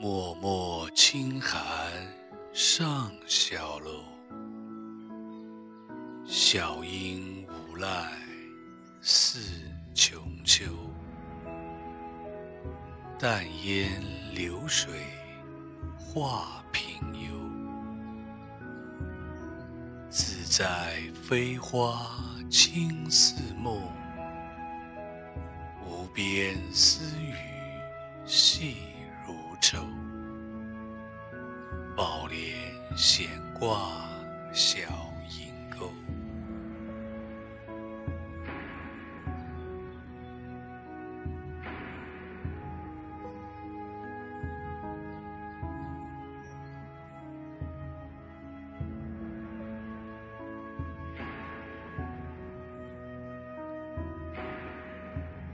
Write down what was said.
脉脉轻寒上小楼，小应无赖似穷秋。淡烟流水画平幽，自在飞花轻似梦，无边丝雨宝帘闲挂小。